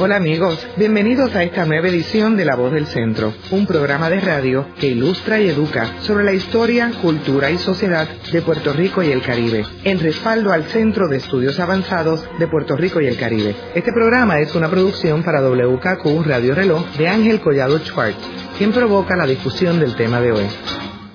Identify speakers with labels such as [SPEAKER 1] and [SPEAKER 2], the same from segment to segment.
[SPEAKER 1] Hola amigos, bienvenidos a esta nueva edición de La Voz del Centro, un programa de radio que ilustra y educa sobre la historia, cultura y sociedad de Puerto Rico y el Caribe, en respaldo al Centro de Estudios Avanzados de Puerto Rico y el Caribe. Este programa es una producción para WKQ Radio Reloj de Ángel Collado Schwartz, quien provoca la discusión del tema de hoy.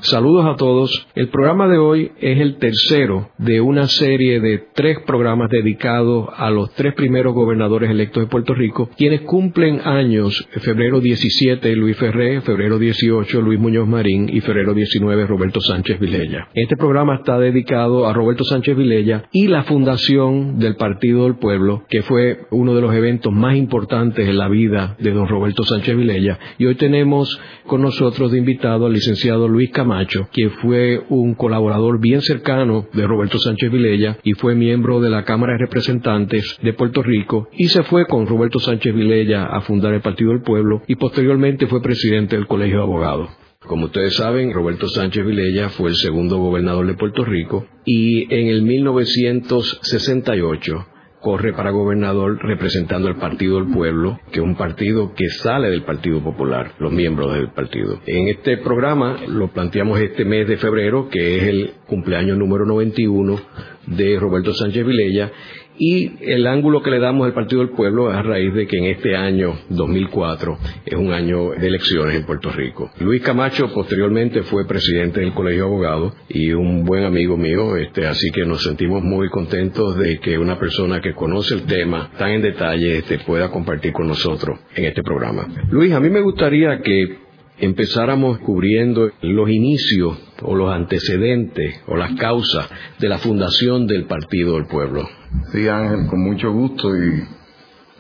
[SPEAKER 2] Saludos a todos. El programa de hoy es el tercero de una serie de tres programas dedicados a los tres primeros gobernadores electos de Puerto Rico, quienes cumplen años, febrero 17 Luis Ferré, febrero 18 Luis Muñoz Marín y febrero 19 Roberto Sánchez Vilella. Este programa está dedicado a Roberto Sánchez Vilella y la fundación del Partido del Pueblo, que fue uno de los eventos más importantes en la vida de don Roberto Sánchez Vilella. Y hoy tenemos con nosotros de invitado al licenciado Luis Camacho, que fue un colaborador bien cercano de Roberto Sánchez Vilella y fue miembro de la Cámara de Representantes de Puerto Rico y se fue con Roberto Sánchez Vilella a fundar el Partido del Pueblo y posteriormente fue presidente del Colegio de Abogados. Como ustedes saben, Roberto Sánchez Vilella fue el segundo gobernador de Puerto Rico y en el 1968 corre para gobernador representando al Partido del Pueblo, que es un partido que sale del Partido Popular, los miembros del partido. En este programa lo planteamos este mes de febrero, que es el cumpleaños número 91 de Roberto Sánchez Vilella, y el ángulo que le damos al Partido del Pueblo es a raíz de que en este año 2004 es un año de elecciones en Puerto Rico. Luis Camacho posteriormente fue presidente del Colegio de Abogados y un buen amigo mío, este, así que nos sentimos muy contentos de que una persona que conoce el tema tan en detalle este, pueda compartir con nosotros en este programa. Luis, a mí me gustaría que empezáramos cubriendo los inicios o los antecedentes o las causas de la fundación del Partido del Pueblo.
[SPEAKER 3] Sí, Ángel, con mucho gusto y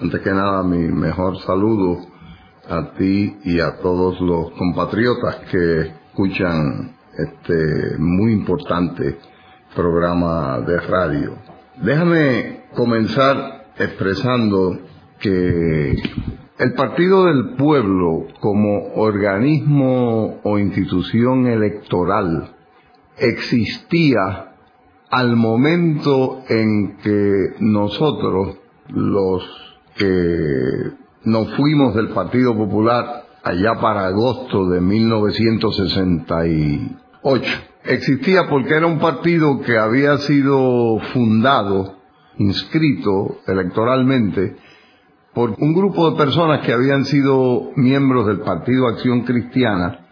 [SPEAKER 3] antes que nada mi mejor saludo a ti y a todos los compatriotas que escuchan este muy importante programa de radio. Déjame comenzar expresando que el Partido del Pueblo como organismo o institución electoral existía al momento en que nosotros, los que nos fuimos del Partido Popular allá para agosto de 1968, existía porque era un partido que había sido fundado, inscrito electoralmente, por un grupo de personas que habían sido miembros del Partido Acción Cristiana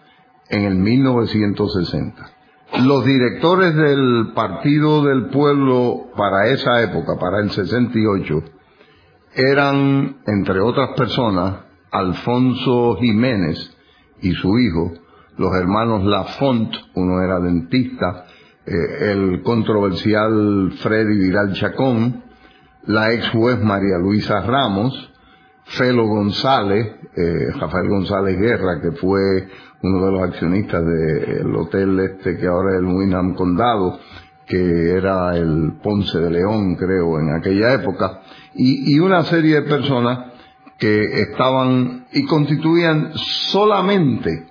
[SPEAKER 3] en el 1960. Los directores del Partido del Pueblo para esa época, para el 68, eran, entre otras personas, Alfonso Jiménez y su hijo, los hermanos Lafont, uno era dentista, eh, el controversial Freddy Viral Chacón, la ex juez María Luisa Ramos, Felo González, eh, Rafael González Guerra, que fue uno de los accionistas del hotel este que ahora es el Winham Condado, que era el Ponce de León, creo, en aquella época, y, una serie de personas que estaban y constituían solamente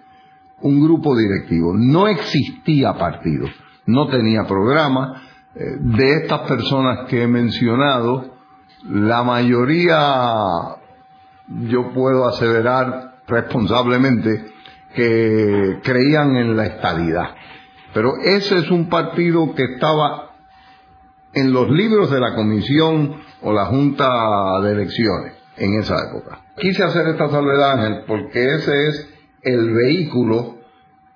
[SPEAKER 3] un grupo directivo. No existía partido, no tenía programa. Eh, de estas personas que he mencionado, la mayoría yo puedo aseverar responsablemente que creían en la estabilidad. Pero ese es un partido que estaba en los libros de la comisión o la junta de elecciones en esa época. Quise hacer esta salvedad, Ángel, porque ese es el vehículo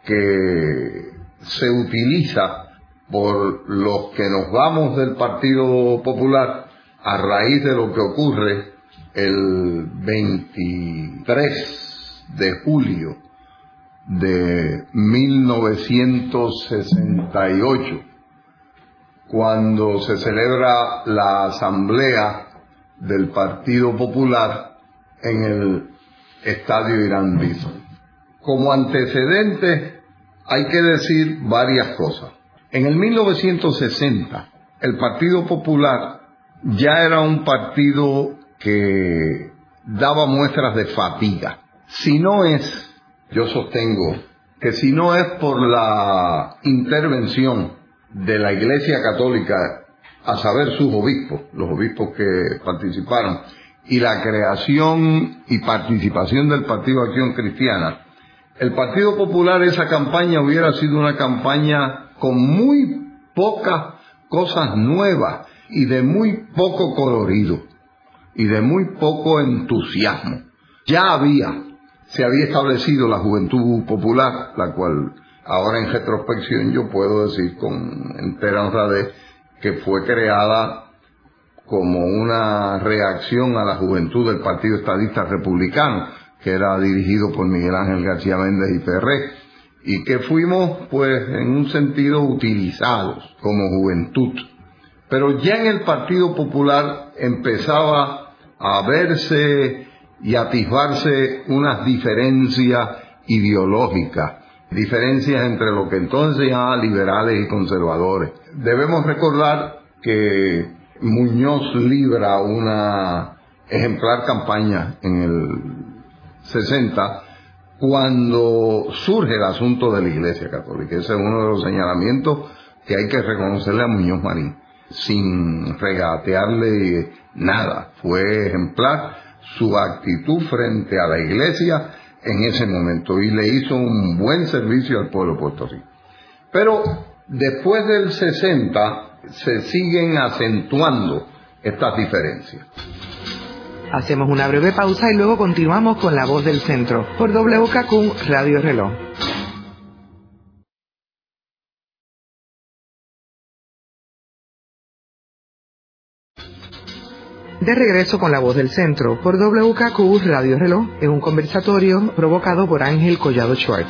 [SPEAKER 3] que se utiliza por los que nos vamos del Partido Popular a raíz de lo que ocurre el 23 de julio de 1968, cuando se celebra la asamblea del Partido Popular en el Estadio Irán. Como antecedente hay que decir varias cosas. En el 1960, el Partido Popular ya era un partido que daba muestras de fatiga. Si no es, yo sostengo, que si no es por la intervención de la Iglesia Católica, a saber sus obispos, los obispos que participaron, y la creación y participación del Partido Acción Cristiana, el Partido Popular esa campaña hubiera sido una campaña con muy pocas cosas nuevas y de muy poco colorido y de muy poco entusiasmo. Ya había, se había establecido la Juventud Popular, la cual ahora en retrospección yo puedo decir con entera honradez que fue creada como una reacción a la juventud del Partido Estadista Republicano, que era dirigido por Miguel Ángel García Méndez y Ferré, y que fuimos, pues, en un sentido utilizados como juventud. Pero ya en el Partido Popular empezaba a verse y atisbarse unas diferencias ideológicas, diferencias entre lo que entonces se llamaba liberales y conservadores. Debemos recordar que Muñoz libra una ejemplar campaña en el 60 cuando surge el asunto de la Iglesia Católica. Ese es uno de los señalamientos que hay que reconocerle a Muñoz Marín, sin regatearle nada. Fue ejemplar su actitud frente a la Iglesia en ese momento y le hizo un buen servicio al pueblo de Puerto Rico. Pero después del 60 se siguen acentuando estas diferencias.
[SPEAKER 1] Hacemos una breve pausa y luego continuamos con La Voz del Centro por WKQ Radio Reloj. De regreso con La Voz del Centro por WKQ Radio Reloj en un conversatorio provocado por Ángel Collado Schwartz.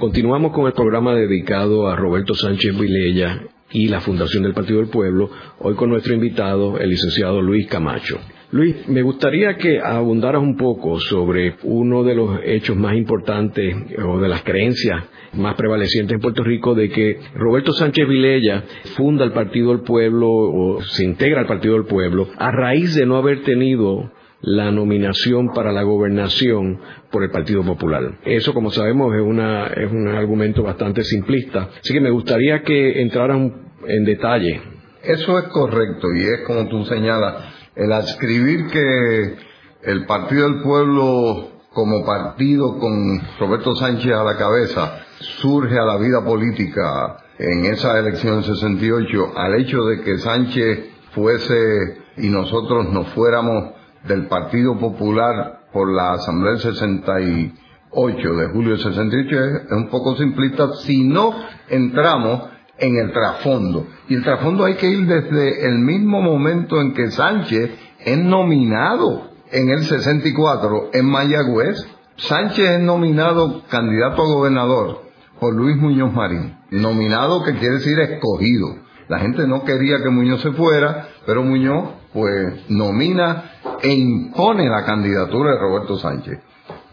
[SPEAKER 2] Continuamos con el programa dedicado a Roberto Sánchez Vilella y la Fundación del Partido del Pueblo, hoy con nuestro invitado, el licenciado Luis Camacho. Luis, me gustaría que abundaras un poco sobre uno de los hechos más importantes o de las creencias más prevalecientes en Puerto Rico de que Roberto Sánchez Vilella funda el Partido del Pueblo o se integra al Partido del Pueblo a raíz de no haber tenido la nominación para la gobernación por el Partido Popular. Eso, como sabemos, es, una, es un argumento bastante simplista. Así que me gustaría que entraran en detalle.
[SPEAKER 3] Eso es correcto y es como tú señalas, el adscribir que el Partido del Pueblo como partido con Roberto Sánchez a la cabeza surge a la vida política en esa elección 68 al hecho de que Sánchez fuese y nosotros nos fuéramos del Partido Popular por la Asamblea del 68 de julio del 68 es un poco simplista si no entramos en el trasfondo. Y el trasfondo hay que ir desde el mismo momento en que Sánchez es nominado en el 64 en Mayagüez. Sánchez es nominado candidato a gobernador por Luis Muñoz Marín. Nominado que quiere decir escogido. La gente no quería que Muñoz se fuera, pero Muñoz pues nomina e impone la candidatura de Roberto Sánchez.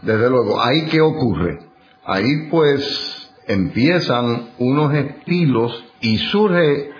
[SPEAKER 3] Desde luego, ¿ahí qué ocurre? Ahí pues empiezan unos estilos y surge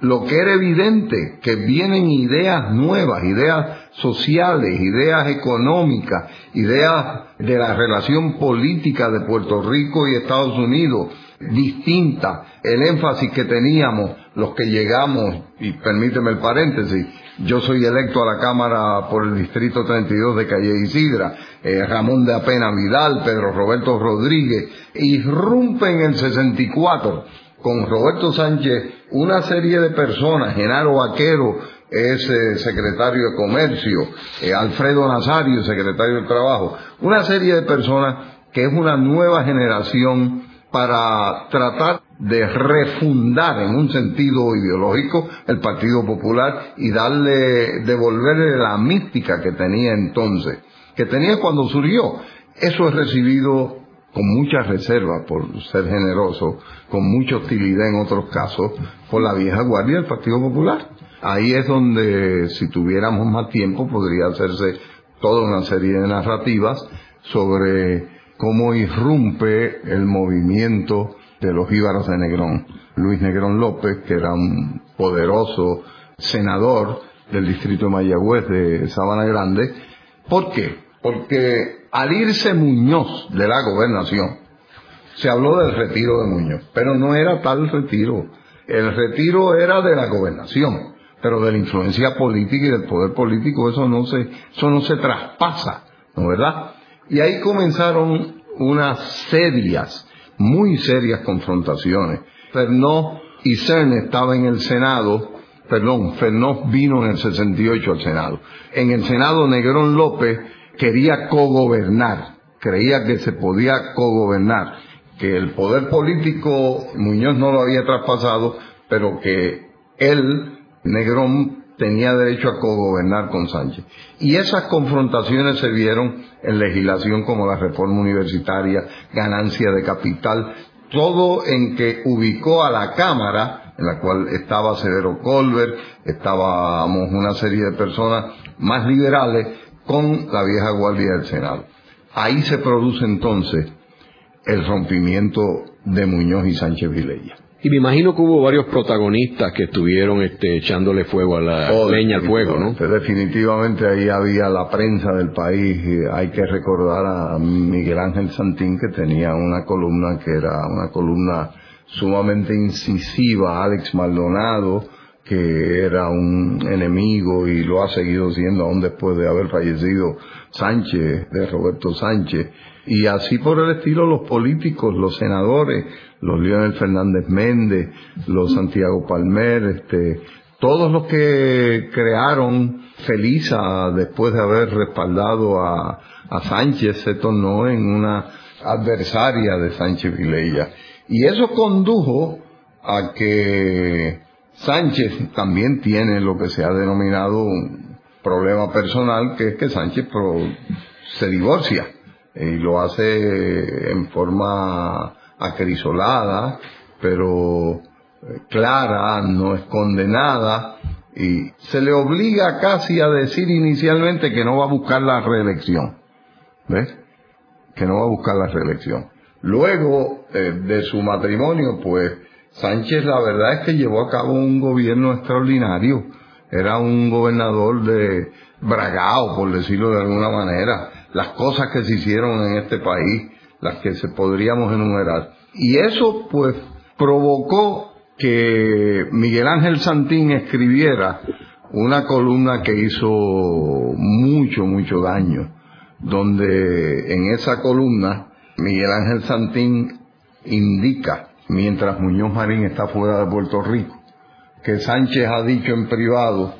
[SPEAKER 3] lo que era evidente, que vienen ideas nuevas, ideas sociales, ideas económicas, ideas de la relación política de Puerto Rico y Estados Unidos, distintas. El énfasis que teníamos, los que llegamos, y permíteme el paréntesis, yo soy electo a la Cámara por el Distrito 32 de Calle Isidra, eh, Ramón de Apena Vidal, Pedro Roberto Rodríguez, irrumpe en el 64 con Roberto Sánchez una serie de personas, Genaro Vaquero es eh, secretario de Comercio, eh, Alfredo Nazario, secretario de Trabajo, una serie de personas que es una nueva generación para tratar de refundar en un sentido ideológico el Partido Popular y darle, devolverle la mística que tenía entonces, que tenía cuando surgió. Eso es recibido con mucha reserva, por ser generoso, con mucha hostilidad en otros casos, por la vieja guardia del Partido Popular. Ahí es donde, si tuviéramos más tiempo, podría hacerse toda una serie de narrativas sobre cómo irrumpe el movimiento de los íbaros de Negrón. Luis Negrón López, que era un poderoso senador del distrito de Mayagüez de Sabana Grande. ¿Por qué? Porque al irse Muñoz de la gobernación, se habló del retiro de Muñoz, pero no era tal retiro. El retiro era de la gobernación, pero de la influencia política y del poder político eso no se, eso no se traspasa, ¿no verdad? Y ahí comenzaron unas serias, muy serias confrontaciones. Fernó y Cern estaba en el Senado, perdón, Fernó vino en el 68 al Senado. En el Senado Negrón López quería cogobernar, creía que se podía cogobernar, que el poder político Muñoz no lo había traspasado, pero que él, Negrón, tenía derecho a cogobernar con Sánchez. Y esas confrontaciones se vieron en legislación como la reforma universitaria, ganancia de capital, todo en que ubicó a la Cámara, en la cual estaba Severo Colbert, estábamos una serie de personas más liberales, con la vieja guardia del Senado. Ahí se produce entonces el rompimiento de Muñoz y Sánchez Vilella.
[SPEAKER 2] Y me imagino que hubo varios protagonistas que estuvieron este, echándole fuego a la
[SPEAKER 3] Oh,
[SPEAKER 2] leña al fuego, ¿no?
[SPEAKER 3] Definitivamente ahí había la prensa del país. y hay que recordar a Miguel Ángel Santín que tenía una columna que era una columna sumamente incisiva, Alex Maldonado, que era un enemigo y lo ha seguido siendo aún después de haber fallecido Sánchez, de Roberto Sánchez. Y así por el estilo los políticos, los senadores, los Leonel Fernández Méndez, los Santiago Palmer, este, todos los que crearon Felisa después de haber respaldado a, a Sánchez se tornó en una adversaria de Sánchez Vilella. Y eso condujo a que Sánchez también tiene lo que se ha denominado un problema personal, que es que Sánchez pro- se divorcia y lo hace en forma acrisolada, pero eh, clara, no es condenada, y se le obliga casi a decir inicialmente que no va a buscar la reelección. ¿Ves? Que no va a buscar la reelección. Luego eh, de su matrimonio, pues Sánchez la verdad es que llevó a cabo un gobierno extraordinario. Era un gobernador de bragao, por decirlo de alguna manera. Las cosas que se hicieron en este país, las que se podríamos enumerar. Y eso pues provocó que Miguel Ángel Santín escribiera una columna que hizo mucho, mucho daño, donde en esa columna Miguel Ángel Santín indica, mientras Muñoz Marín está fuera de Puerto Rico, que Sánchez ha dicho en privado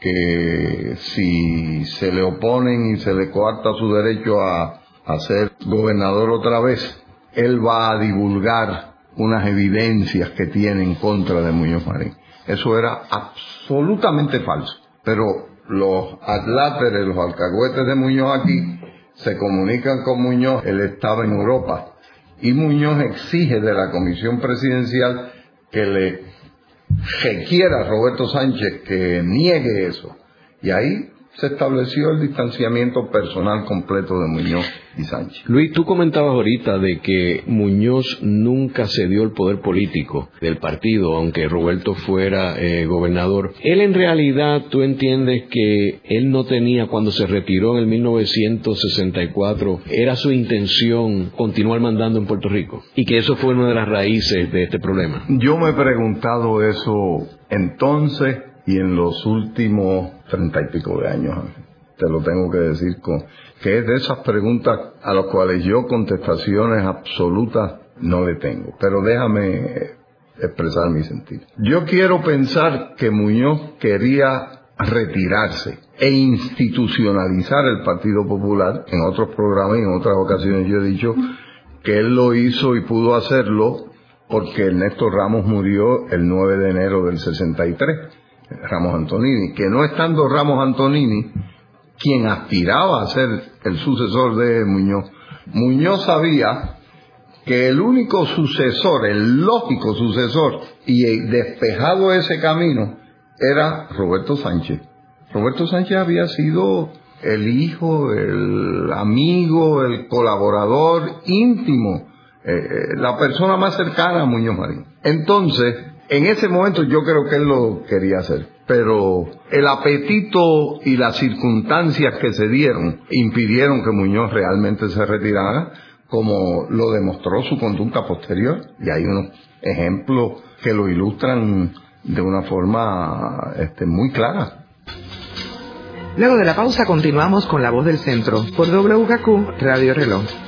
[SPEAKER 3] que si se le oponen y se le coarta su derecho a, a ser gobernador otra vez, él va a divulgar unas evidencias que tiene en contra de Muñoz Marín. Eso era absolutamente falso. Pero los atláteres, los alcahuetes de Muñoz aquí, se comunican con Muñoz, él estaba en Europa, y Muñoz exige de la comisión presidencial que le requiera a Roberto Sánchez que niegue eso. Y ahí se estableció el distanciamiento personal completo de Muñoz y Sánchez.
[SPEAKER 2] Luis, tú comentabas ahorita de que Muñoz nunca cedió el poder político del partido, aunque Roberto fuera eh, gobernador. Él en realidad, tú entiendes que él no tenía, cuando se retiró en el 1964, era su intención continuar mandando en Puerto Rico. Y que eso fue una de las raíces de este problema.
[SPEAKER 3] Yo me he preguntado eso entonces y en los últimos treinta y pico de años. Te lo tengo que decir con que es de esas preguntas a las cuales yo contestaciones absolutas no le tengo. Pero déjame expresar mi sentido. Yo quiero pensar que Muñoz quería retirarse e institucionalizar el Partido Popular. En otros programas y en otras ocasiones yo he dicho que él lo hizo y pudo hacerlo porque Ernesto Ramos murió el 9 de enero del 63. Ramos Antonini, que no estando Ramos Antonini, quien aspiraba a ser el sucesor de Muñoz, Muñoz sabía que el único sucesor, el lógico sucesor, y despejado ese camino, era Roberto Sánchez. Roberto Sánchez había sido el hijo, el amigo, el colaborador íntimo, eh, la persona más cercana a Muñoz Marín. Entonces, en ese momento yo creo que él lo quería hacer, pero el apetito y las circunstancias que se dieron impidieron que Muñoz realmente se retirara, como lo demostró su conducta posterior, y hay unos ejemplos que lo ilustran de una forma este, muy clara.
[SPEAKER 1] Luego de la pausa continuamos con La Voz del Centro por WKQ Radio Reloj.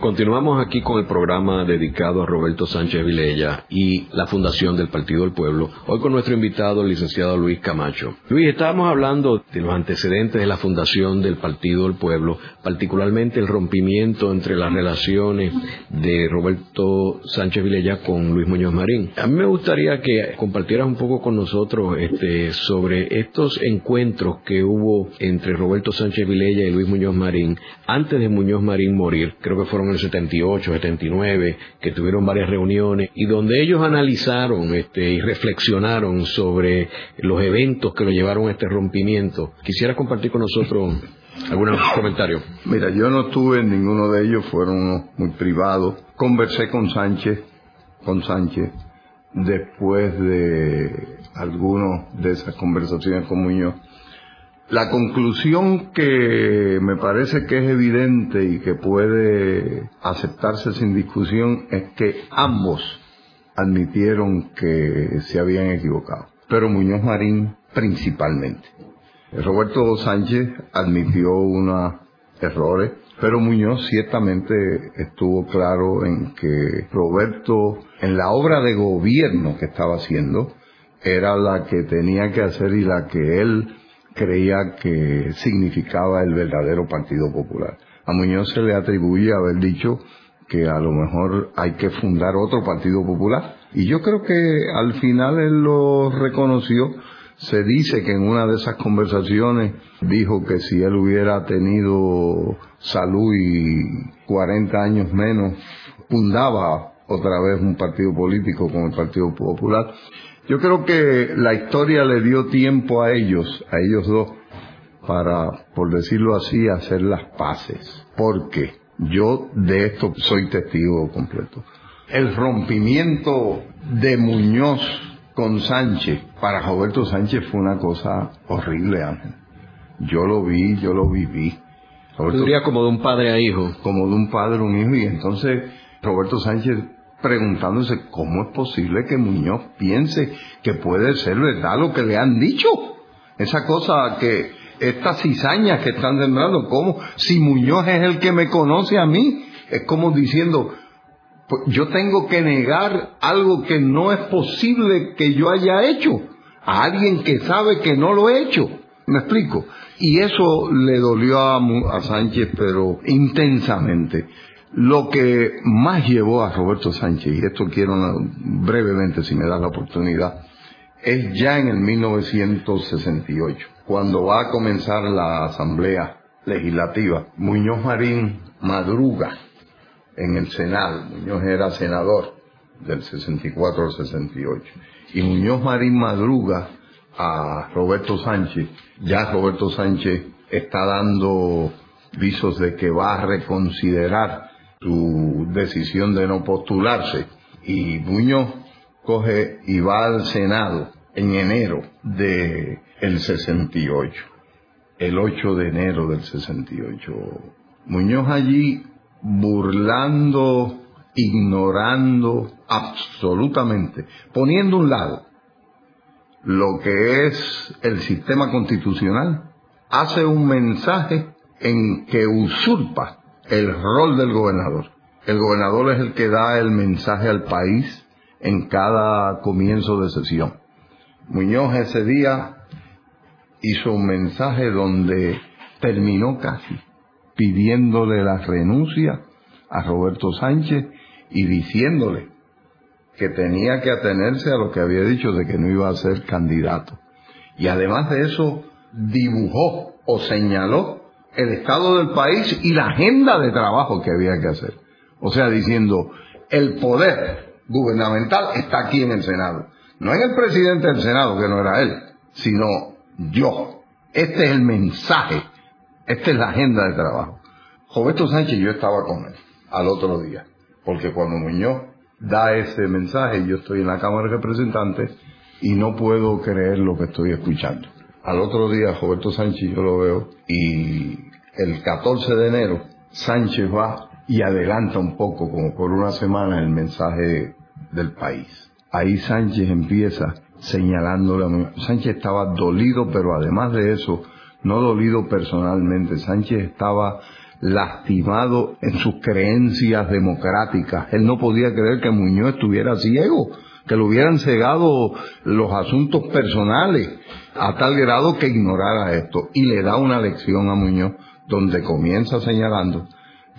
[SPEAKER 2] Continuamos aquí con el programa dedicado a Roberto Sánchez Vilella y la Fundación del Partido del Pueblo. Hoy con nuestro invitado, el licenciado Luis Camacho. Luis, estábamos hablando de los antecedentes de la Fundación del Partido del Pueblo, particularmente el rompimiento entre las relaciones de Roberto Sánchez Vilella con Luis Muñoz Marín. A mí me gustaría que compartieras un poco con nosotros este, sobre estos encuentros que hubo entre Roberto Sánchez Vilella y Luis Muñoz Marín antes de Muñoz Marín morir. Creo que fueron en el 78, 79, que tuvieron varias reuniones y donde ellos analizaron este, y reflexionaron sobre los eventos que lo llevaron a este rompimiento. Quisiera compartir con nosotros algunos comentarios.
[SPEAKER 3] Mira, yo no estuve en ninguno de ellos, fueron muy privados. Conversé con Sánchez, con Sánchez, después de algunas de esas conversaciones con Muñoz la conclusión que me parece que es evidente y que puede aceptarse sin discusión es que ambos admitieron que se habían equivocado, pero Muñoz Marín principalmente. Roberto Sánchez admitió unos errores, pero Muñoz ciertamente estuvo claro en que Roberto, en la obra de gobierno que estaba haciendo, era la que tenía que hacer y la que él creía que significaba el verdadero Partido Popular. A Muñoz se le atribuye haber dicho que a lo mejor hay que fundar otro Partido Popular. Y yo creo que al final él lo reconoció. Se dice que en una de esas conversaciones dijo que si él hubiera tenido salud y 40 años menos, fundaba otra vez un partido político con el Partido Popular. Yo creo que la historia le dio tiempo a ellos, a ellos dos, para, por decirlo así, hacer las paces. Porque yo de esto soy testigo completo. El rompimiento de Muñoz con Sánchez, para Roberto Sánchez fue una cosa horrible, Ángel. Yo lo vi, yo lo viví.
[SPEAKER 2] Roberto, como de un padre a hijo.
[SPEAKER 3] Como de un padre a un hijo. Y entonces Roberto Sánchez preguntándose cómo es posible que Muñoz piense que puede ser verdad lo que le han dicho. Esa cosa que, estas cizañas que están sembrando, ¿cómo? Si Muñoz es el que me conoce a mí, es como diciendo, pues yo tengo que negar algo que no es posible que yo haya hecho a alguien que sabe que no lo he hecho. ¿Me explico? Y eso le dolió a, a Sánchez, pero intensamente. Lo que más llevó a Roberto Sánchez, y esto quiero brevemente si me da la oportunidad, es ya en el 1968, cuando va a comenzar la Asamblea Legislativa. Muñoz Marín madruga en el Senado, Muñoz era senador del 64 al 68, y Muñoz Marín madruga a Roberto Sánchez, ya Roberto Sánchez está dando visos de que va a reconsiderar su decisión de no postularse. Y Muñoz coge y va al Senado en enero de el 68, el 8 de enero del 68. Muñoz allí burlando, ignorando absolutamente, poniendo un lado lo que es el sistema constitucional, hace un mensaje en que usurpa el rol del gobernador. El gobernador es el que da el mensaje al país en cada comienzo de sesión. Muñoz ese día hizo un mensaje donde terminó casi pidiéndole la renuncia a Roberto Sánchez y diciéndole que tenía que atenerse a lo que había dicho de que no iba a ser candidato. Y además de eso, dibujó o señaló el estado del país y la agenda de trabajo que había que hacer. O sea, diciendo, el poder gubernamental está aquí en el Senado. No en el presidente del Senado, que no era él, sino yo. Este es el mensaje Esta es la agenda de trabajo. Roberto Sánchez, yo estaba con él al otro día, porque cuando Muñoz da ese mensaje, yo estoy en la Cámara de Representantes y no puedo creer lo que estoy escuchando. Al otro día, Roberto Sánchez, yo lo veo, y el 14 de enero, Sánchez va y adelanta un poco, como por una semana, el mensaje del país. Ahí Sánchez empieza señalándole a. Sánchez estaba dolido, pero además de eso, no dolido personalmente, Sánchez estaba lastimado en sus creencias democráticas. Él no podía creer que Muñoz estuviera ciego, que le hubieran cegado los asuntos personales a tal grado que ignorara esto. Y le da una lección a Muñoz donde comienza señalando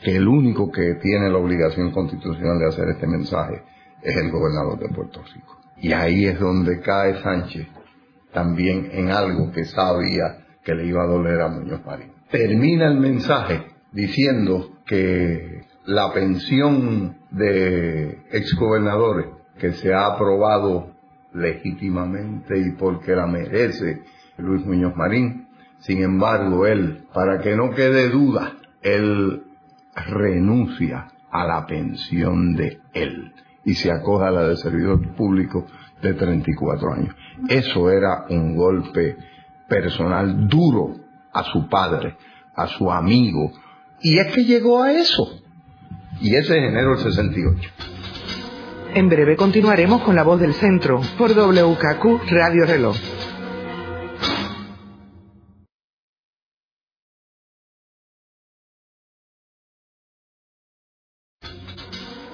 [SPEAKER 3] que el único que tiene la obligación constitucional de hacer este mensaje es el gobernador de Puerto Rico. Y ahí es donde cae Sánchez también en algo que sabía que le iba a doler a Muñoz Marín. Termina el mensaje diciendo que la pensión de exgobernadores que se ha aprobado legítimamente y porque la merece Luis Muñoz Marín, sin embargo él, para que no quede duda, él renuncia a la pensión de él y se acoja a la de servidor público de 34 años. Eso era un golpe personal duro a su padre, a su amigo, y es que llegó a eso. Y ese es enero del 68.
[SPEAKER 1] En breve continuaremos con la voz del centro por WKQ Radio Reloj.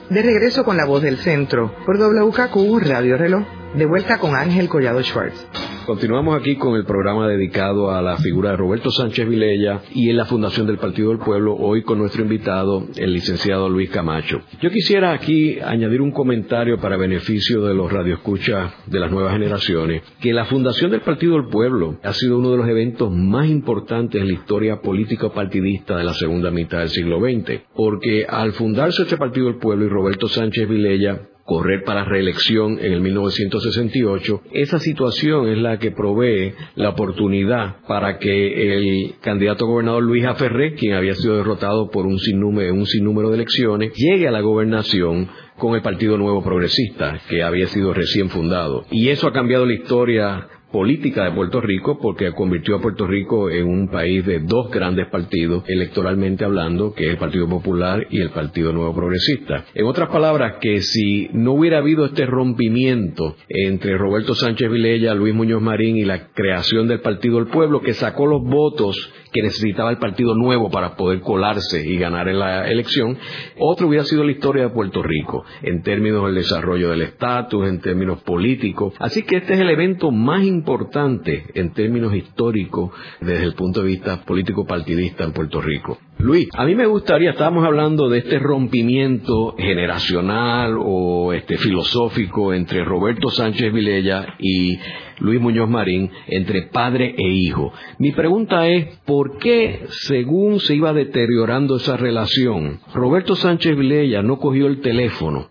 [SPEAKER 1] De regreso con la voz del centro por WKQ Radio Reloj, de vuelta con Ángel Collado Schwartz.
[SPEAKER 2] Continuamos aquí con el programa dedicado a la figura de Roberto Sánchez Vilella y en la Fundación del Partido del Pueblo, hoy con nuestro invitado, el licenciado Luis Camacho. Yo quisiera aquí añadir un comentario para beneficio de los radioescuchas de las nuevas generaciones, que la Fundación del Partido del Pueblo ha sido uno de los eventos más importantes en la historia política partidista de la segunda mitad del siglo XX, porque al fundarse este Partido del Pueblo y Roberto Sánchez Vilella correr para reelección en el 1968, esa situación es la que provee la oportunidad para que el candidato gobernador Luis Aferré, quien había sido derrotado por un sinnúmero, un sinnúmero de elecciones, llegue a la gobernación con el Partido Nuevo Progresista, que había sido recién fundado. Y eso ha cambiado la historia política de Puerto Rico porque convirtió a Puerto Rico en un país de dos grandes partidos electoralmente hablando, que es el Partido Popular y el Partido Nuevo Progresista. En otras palabras, que si no hubiera habido este rompimiento entre Roberto Sánchez Vilella, Luis Muñoz Marín y la creación del Partido del Pueblo, que sacó los votos que necesitaba el Partido Nuevo para poder colarse y ganar en la elección, otro hubiera sido la historia de Puerto Rico, en términos del desarrollo del estatus, en términos políticos. Así que este es el evento más importante en términos históricos desde el punto de vista político partidista en Puerto Rico. Luis, a mí me gustaría, estábamos hablando de este rompimiento generacional o este filosófico entre Roberto Sánchez Vilella y Luis Muñoz Marín, entre padre e hijo. Mi pregunta es, ¿por qué, según se iba deteriorando esa relación, Roberto Sánchez Vilella no cogió el teléfono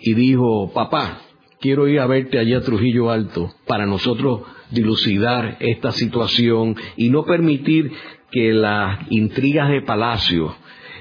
[SPEAKER 2] y dijo, papá, quiero ir a verte allá a Trujillo Alto para nosotros dilucidar esta situación y no permitir que las intrigas de Palacio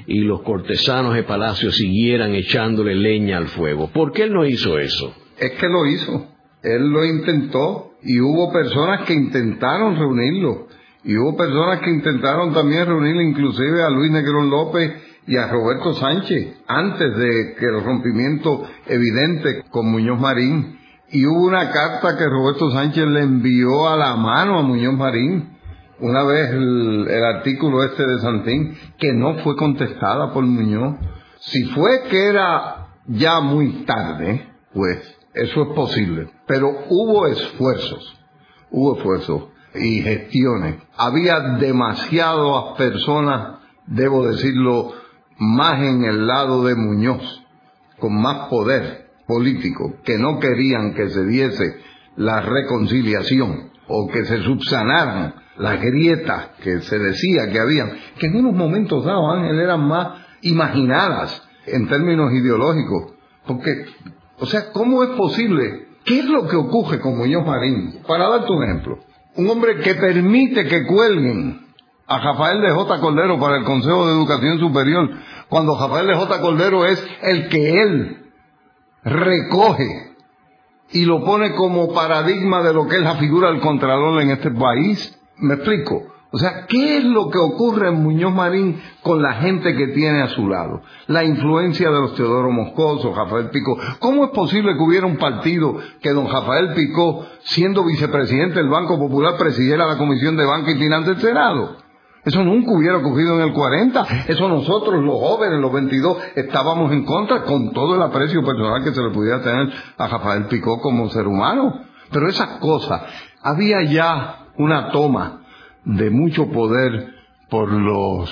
[SPEAKER 2] y los cortesanos de Palacio siguieran echándole leña al fuego. ¿Por qué él no hizo eso?
[SPEAKER 3] Es que lo hizo. Él lo intentó y hubo personas que intentaron reunirlo. Y hubo personas que intentaron también reunir inclusive a Luis Negrón López y a Roberto Sánchez antes de que el rompimiento evidente con Muñoz Marín. Y hubo una carta que Roberto Sánchez le envió a la mano a Muñoz Marín una vez el, el, artículo este de Santín, que no fue contestada por Muñoz. Si fue que era ya muy tarde, pues eso es posible. Pero hubo esfuerzos, hubo esfuerzos y gestiones. Había demasiadas personas, debo decirlo, más en el lado de Muñoz, con más poder político, que no querían que se diese la reconciliación o que se subsanaran las grietas que se decía que habían, que en unos momentos dados, Ángel, eran más imaginadas en términos ideológicos. Porque, o sea, ¿cómo es posible? ¿Qué es lo que ocurre con Muñoz Marín? Para darte un ejemplo, un hombre que permite que cuelguen a Rafael de J. Cordero para el Consejo de Educación Superior, cuando Rafael de J. Cordero es el que él recoge y lo pone como paradigma de lo que es la figura del Contralor en este país. ¿Me explico? O sea, ¿qué es lo que ocurre en Muñoz Marín con la gente que tiene a su lado? La influencia de los Teodoro Moscoso, Rafael Picó. ¿Cómo es posible que hubiera un partido que don Rafael Picó, siendo vicepresidente del Banco Popular, presidiera la Comisión de Banca y Finanzas del Senado? Eso nunca hubiera ocurrido en el 40. Eso nosotros, los jóvenes, los 22, estábamos en contra con todo el aprecio personal que se le pudiera tener a Rafael Picó como ser humano. Pero esas cosas, había ya una toma de mucho poder por los,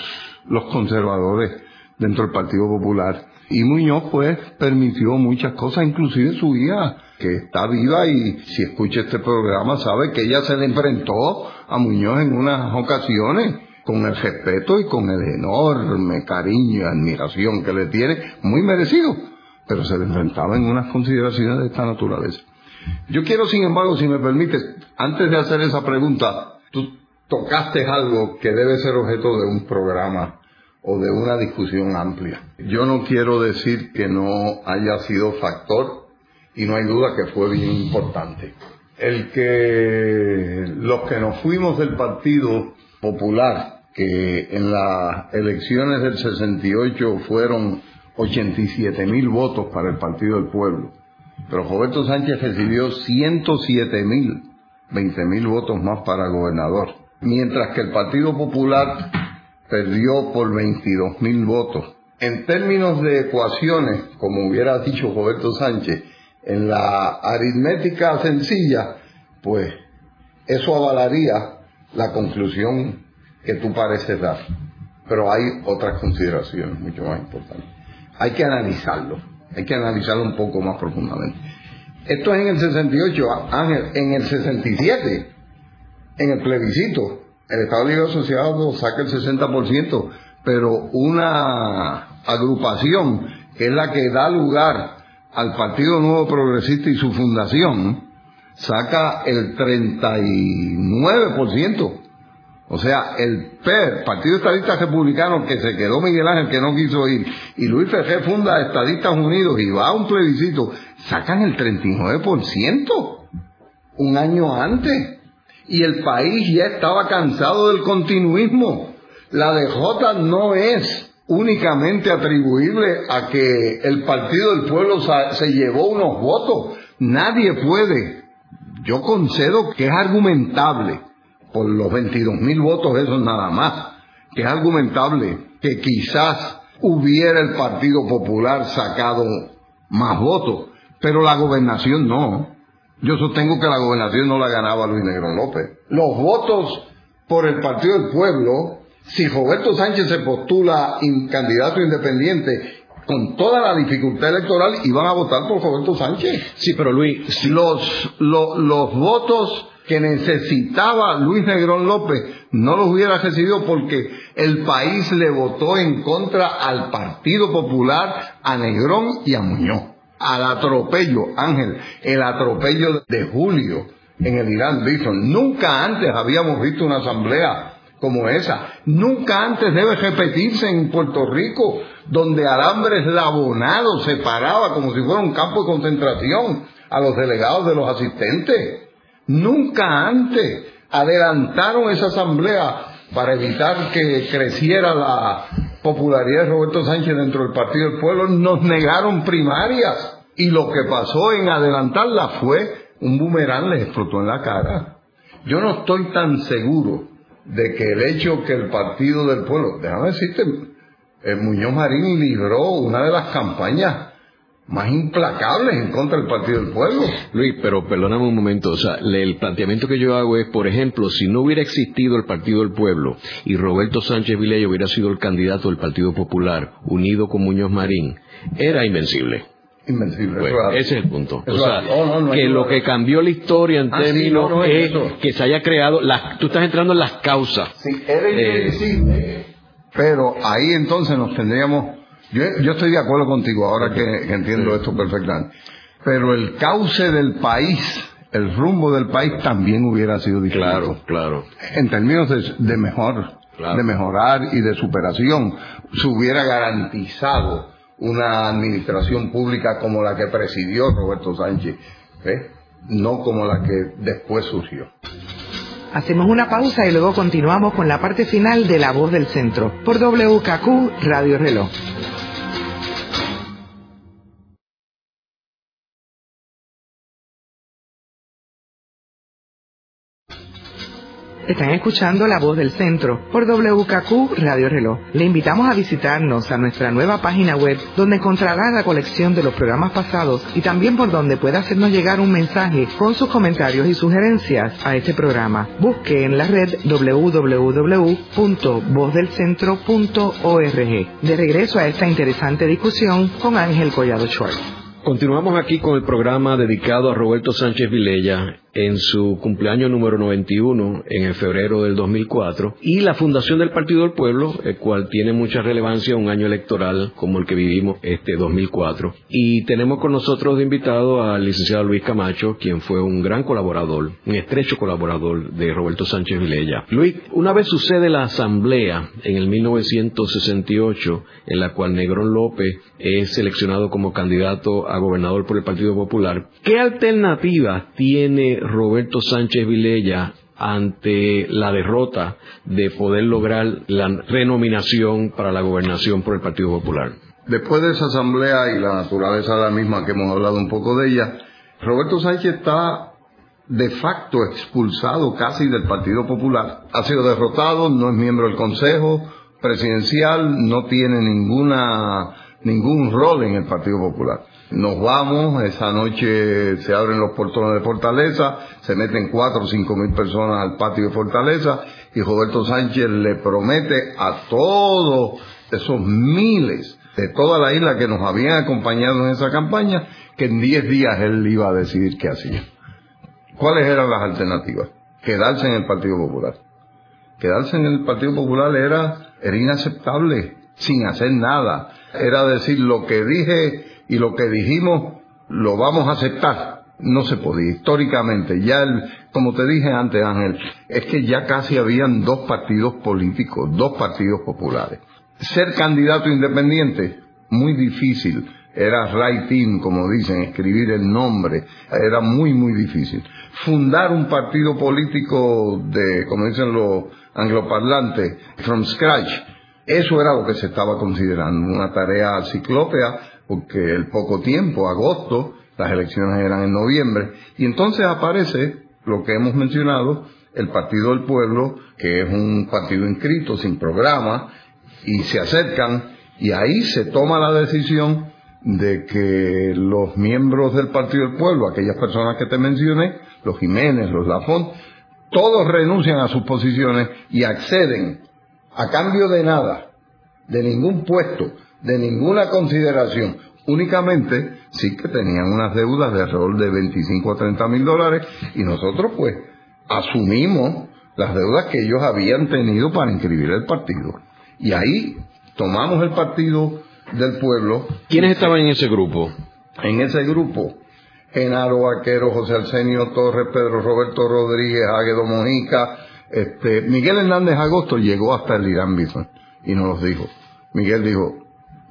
[SPEAKER 3] los conservadores dentro del Partido Popular. Y Muñoz pues permitió muchas cosas, inclusive su hija, que está viva y si escucha este programa sabe que ella se le enfrentó a Muñoz en unas ocasiones con el respeto y con el enorme cariño y admiración que le tiene, muy merecido, pero se le enfrentaba en unas consideraciones de esta naturaleza. Yo quiero, sin embargo, si me permites, antes de hacer esa pregunta, tocaste algo que debe ser objeto de un programa o de una discusión amplia. Yo no quiero decir que no haya sido factor y no hay duda que fue bien importante. El que los que nos fuimos del Partido Popular, que en las elecciones del 68 fueron 87 mil votos para el Partido del Pueblo, pero Roberto Sánchez recibió 107 mil, 20 mil votos más para gobernador mientras que el Partido Popular perdió por 22 mil votos. En términos de ecuaciones, como hubiera dicho Roberto Sánchez, en la aritmética sencilla, pues eso avalaría la conclusión que tú pareces dar. Pero hay otras consideraciones mucho más importantes. Hay que analizarlo, hay que analizarlo un poco más profundamente. Esto es en el 68, Ángel, en el 67 en el plebiscito, el Estado Libre Asociado saca el 60%, pero una agrupación que es la que da lugar al Partido Nuevo Progresista y su fundación, saca el 39%. O sea, el PER, Partido Estadista Republicano, que se quedó Miguel Ángel, que no quiso ir, y Luis Ferrer funda Estadistas Unidos y va a un plebiscito, sacan el 39%, un año antes y el país ya estaba cansado del continuismo. La DJ no es únicamente atribuible a que el Partido del Pueblo se llevó unos votos. Nadie puede. Yo concedo que es argumentable, por los 22 mil votos esos nada más, que es argumentable que quizás hubiera el Partido Popular sacado más votos, pero la gobernación no. Yo sostengo que la gobernación no la ganaba Luis Negrón López. Los votos por el Partido del Pueblo, si Roberto Sánchez se postula candidato independiente con toda la dificultad electoral, iban a votar por Roberto Sánchez.
[SPEAKER 2] Sí, pero Luis,
[SPEAKER 3] los, los votos que necesitaba Luis Negrón López no los hubiera recibido porque el país le votó en contra al Partido Popular, a Negrón y a Muñoz al atropello, Ángel, el atropello de Julio en el Irán Bison. Nunca antes habíamos visto una asamblea como esa. Nunca antes debe repetirse en Puerto Rico, donde Alambre Labonado separaba como si fuera un campo de concentración a los delegados de los asistentes. Nunca antes adelantaron esa asamblea para evitar que creciera la popularidad de Roberto Sánchez dentro del Partido del Pueblo, nos negaron primarias. Y lo que pasó en adelantarla fue un boomerang les explotó en la cara. Yo no estoy tan seguro de que el hecho que el Partido del Pueblo, déjame decirte, el Muñoz Marín libró una de las campañas más implacables en contra del Partido del Pueblo.
[SPEAKER 2] Luis, pero perdóname un momento, o sea, el planteamiento que yo hago es, por ejemplo, si no hubiera existido el Partido del Pueblo y Roberto Sánchez Vilella hubiera sido el candidato del Partido Popular, unido con Muñoz Marín, era invencible.
[SPEAKER 3] Invencible.
[SPEAKER 2] ese es el punto. o sea, que lo que cambió la historia en ah, términos es, que se haya creado, tú estás entrando en las causas.
[SPEAKER 3] Sí, era eh, invencible. pero ahí entonces nos tendríamos yo, yo estoy de acuerdo contigo ahora que, entiendo esto perfectamente. Pero el cauce del país, el rumbo del país también hubiera sido diferente.
[SPEAKER 2] Claro, claro.
[SPEAKER 3] En términos de, mejor de mejorar y de superación. Se hubiera garantizado una administración pública como la que presidió Roberto Sánchez, no como la que después surgió.
[SPEAKER 1] Hacemos una pausa y luego continuamos con la parte final de La Voz del Centro por WKQ Radio Reloj. Están escuchando La Voz del Centro por WKQ Radio Reloj. Le invitamos a visitarnos a nuestra nueva página web donde encontrará la colección de los programas pasados y también por donde puede hacernos llegar un mensaje con sus comentarios y sugerencias a este programa. Busque en la red www.vozdelcentro.org. De regreso a esta interesante discusión con Ángel Collado Schwartz.
[SPEAKER 2] Continuamos aquí con el programa dedicado a Roberto Sánchez Vilella en su cumpleaños número 91 en el febrero del 2004 y la fundación del Partido del Pueblo, el cual tiene mucha relevancia un año electoral como el que vivimos este 2004. Y tenemos con nosotros de invitado al licenciado Luis Camacho, quien fue un gran colaborador, un estrecho colaborador de Roberto Sánchez Vilella. Luis, una vez sucede la asamblea en el 1968 en la cual Negrón López es seleccionado como candidato a gobernador por el Partido Popular, ¿qué alternativa tiene Roberto Sánchez Vilella ante la derrota de poder lograr la renominación para la gobernación por el Partido Popular.
[SPEAKER 3] Después de esa asamblea y la naturaleza de la misma que hemos hablado un poco de ella, Roberto Sánchez está de facto expulsado casi del Partido Popular. Ha sido derrotado, no es miembro del Consejo Presidencial, no tiene ninguna, ningún rol en el Partido Popular. Nos vamos, esa noche se abren los portones de Fortaleza, se meten cuatro o cinco mil personas al patio de Fortaleza y Roberto Sánchez le promete a todos esos miles de toda la isla que nos habían acompañado en esa campaña que en diez días él iba a decidir qué hacía. ¿Cuáles eran las alternativas? Quedarse en el Partido Popular. Quedarse en el Partido Popular era, era inaceptable, sin hacer nada. Era decir, lo que dije y lo que dijimos lo vamos a aceptar. No se podía. Históricamente, ya el, como te dije antes, Ángel, es que ya casi habían dos partidos políticos, dos partidos populares. Ser candidato independiente, muy difícil. Era writing, como dicen, escribir el nombre. Era muy, muy difícil. Fundar un partido político de, como dicen los angloparlantes, from scratch, eso era lo que se estaba considerando, una tarea ciclópea porque el poco tiempo, agosto, las elecciones eran en noviembre, y entonces aparece lo que hemos mencionado, el Partido del Pueblo, que es un partido inscrito, sin programa, y se acercan, y ahí se toma la decisión de que los miembros del Partido del Pueblo, aquellas personas que te mencioné, los Jiménez, los Lafont, todos renuncian a sus posiciones y acceden a cambio de nada, de ningún puesto, de ninguna consideración. Únicamente sí que tenían unas deudas de alrededor de 25 a 30 mil dólares y nosotros pues asumimos las deudas que ellos habían tenido para inscribir el partido. Y ahí tomamos el partido del pueblo.
[SPEAKER 2] ¿Quiénes estaban en ese grupo?
[SPEAKER 3] En ese grupo, Genaro Vaquero, José Arsenio Torres, Pedro Roberto Rodríguez, Águedo Mojica, este, Miguel Hernández Agosto llegó hasta el Irán Bison y nos los dijo. Miguel dijo,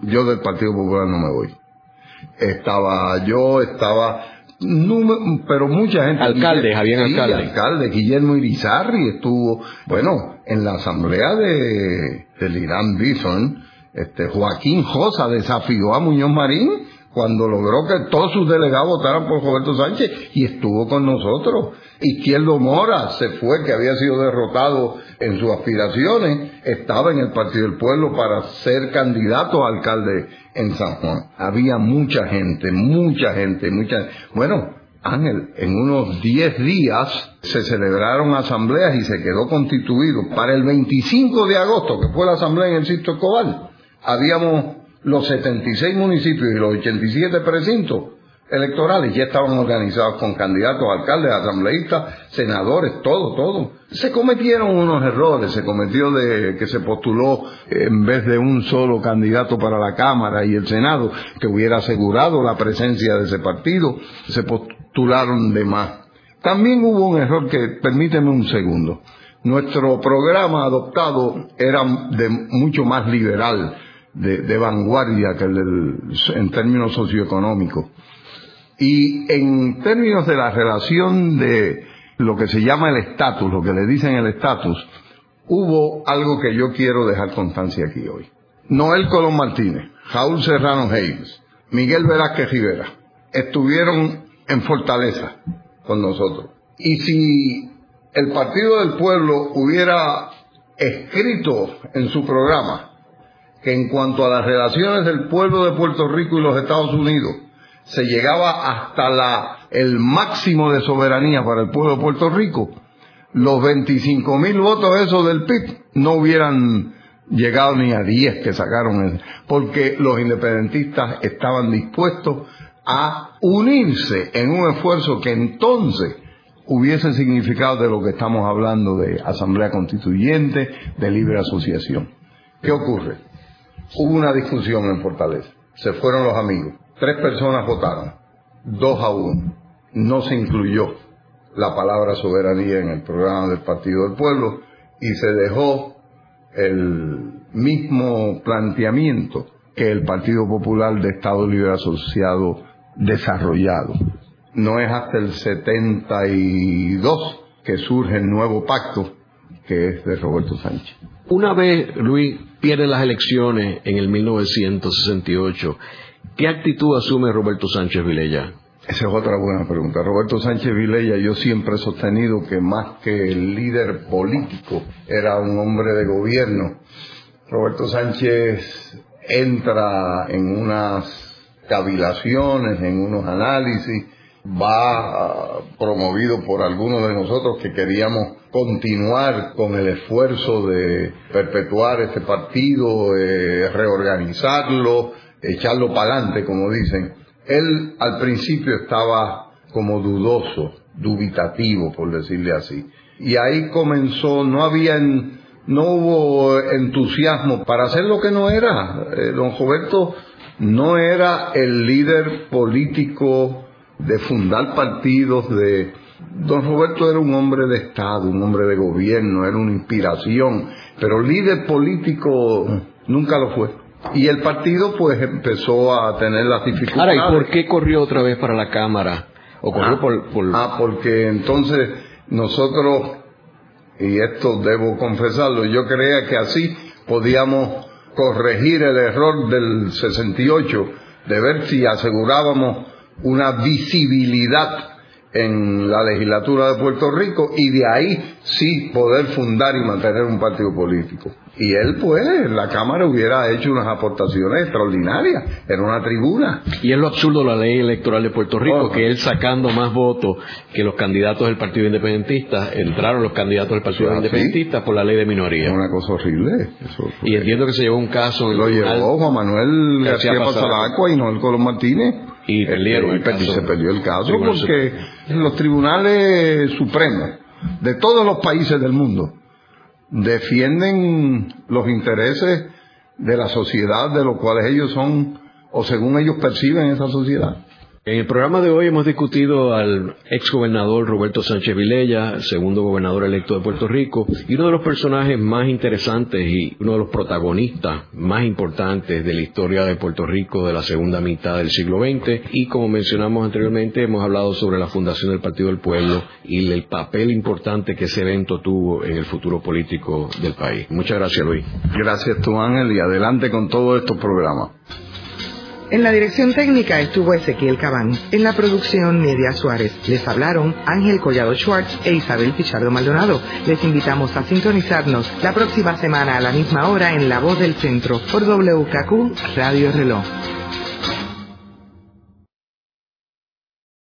[SPEAKER 3] yo del Partido Popular no me voy. Estaba yo, estaba, pero mucha gente.
[SPEAKER 2] Alcaldes, habían
[SPEAKER 3] sí,
[SPEAKER 2] alcaldes.
[SPEAKER 3] alcalde, Guillermo Irizarri estuvo, bueno, en la asamblea de, del Irán Bison, este, Joaquín Josa desafió a Muñoz Marín cuando logró que todos sus delegados votaran por Roberto Sánchez y estuvo con nosotros. Izquierdo Mora se fue, que había sido derrotado en sus aspiraciones, estaba en el Partido del Pueblo para ser candidato a alcalde en San Juan. Había mucha gente, mucha gente, mucha... Bueno, Ángel, en unos 10 días se celebraron asambleas y se quedó constituido. Para el 25 de agosto, que fue la asamblea en el sitio Cobal, habíamos los 76 municipios y los 87 precintos electorales ya estaban organizados con candidatos, alcaldes, asambleístas, senadores, todo, todo. Se cometieron unos errores, se cometió de que se postuló en vez de un solo candidato para la Cámara y el Senado que hubiera asegurado la presencia de ese partido, se postularon de más. También hubo un error que, permíteme un segundo, nuestro programa adoptado era de mucho más liberal, de, vanguardia que el en términos socioeconómicos. Y en términos de la relación de lo que se llama el estatus, lo que le dicen el estatus, hubo algo que yo quiero dejar constancia aquí hoy. Noel Colón Martínez, Raúl Serrano Hayes, Miguel Velázquez Rivera, estuvieron en Fortaleza con nosotros. Y si el Partido del Pueblo hubiera escrito en su programa que en cuanto a las relaciones del pueblo de Puerto Rico y los Estados Unidos se llegaba hasta la, el máximo de soberanía para el pueblo de Puerto Rico, los 25 mil votos esos del PIB no hubieran llegado ni a 10 que sacaron, porque los independentistas estaban dispuestos a unirse en un esfuerzo que entonces hubiese significado de lo que estamos hablando de asamblea constituyente, de libre asociación. ¿Qué ocurre? Hubo una discusión en Fortaleza. Se fueron los amigos. Tres personas votaron. Dos a uno. No se incluyó la palabra soberanía en el programa del Partido del Pueblo y se dejó el mismo planteamiento que el Partido Popular de Estado Libre Asociado desarrollado. No es hasta el 72 que surge el nuevo pacto que es de Roberto Sánchez.
[SPEAKER 2] Una vez Luis pierde las elecciones en el 1968, ¿qué actitud asume Roberto Sánchez Vilella?
[SPEAKER 3] Esa es otra buena pregunta. Roberto Sánchez Vilella, yo siempre he sostenido que más que el líder político, era un hombre de gobierno. Roberto Sánchez entra en unas cavilaciones, en unos análisis, va promovido por algunos de nosotros que queríamos continuar con el esfuerzo de perpetuar este partido, eh, reorganizarlo, echarlo para adelante, como dicen. Él al principio estaba como dudoso, dubitativo, por decirle así. Y ahí comenzó, no había, no hubo entusiasmo para hacer lo que no era. Eh, don Roberto no era el líder político de fundar partidos, de... Don Roberto era un hombre de Estado, un hombre de gobierno, era una inspiración, pero líder político nunca lo fue. Y el partido pues empezó a tener las dificultades.
[SPEAKER 2] Ahora, ¿y por qué corrió otra vez para la Cámara? ¿O corrió
[SPEAKER 3] ah, por, ah, porque entonces nosotros, y esto debo confesarlo, yo creía que así podíamos corregir el error del 68, de ver si asegurábamos una visibilidad en la legislatura de Puerto Rico y de ahí sí poder fundar y mantener un partido político. Y él, pues, en la Cámara hubiera hecho unas aportaciones extraordinarias, en una tribuna.
[SPEAKER 2] Y es lo absurdo la ley electoral de Puerto Rico, oh. que él sacando más votos que los candidatos del Partido Independentista, entraron los candidatos del Partido Independentista por la ley de minoría.
[SPEAKER 3] Una cosa horrible.
[SPEAKER 2] Y entiendo que se llevó un caso...
[SPEAKER 3] lo llevó Juan Manuel García Pasalacua y Noel Colón Martínez
[SPEAKER 2] y perdieron
[SPEAKER 3] el caso. Se perdió el caso porque los tribunales supremos de todos los países del mundo defienden los intereses de la sociedad de los cuales ellos son o según ellos perciben esa sociedad.
[SPEAKER 2] En el programa de hoy hemos discutido al ex gobernador Roberto Sánchez Vilella, segundo gobernador electo de Puerto Rico, y uno de los personajes más interesantes y uno de los protagonistas más importantes de la historia de Puerto Rico de la segunda mitad del siglo XX. Y como mencionamos anteriormente, hemos hablado sobre la fundación del Partido del Pueblo y el papel importante que ese evento tuvo en el futuro político del país. Muchas gracias, Luis.
[SPEAKER 3] Gracias, tú, Ángel, y adelante con todos estos programas.
[SPEAKER 1] En la dirección técnica estuvo Ezequiel Cabán. En la producción, Media Suárez. Les hablaron Ángel Collado Schwartz e Isabel Pichardo Maldonado. Les invitamos a sintonizarnos la próxima semana a la misma hora en La Voz del Centro por WKQ Radio Reloj.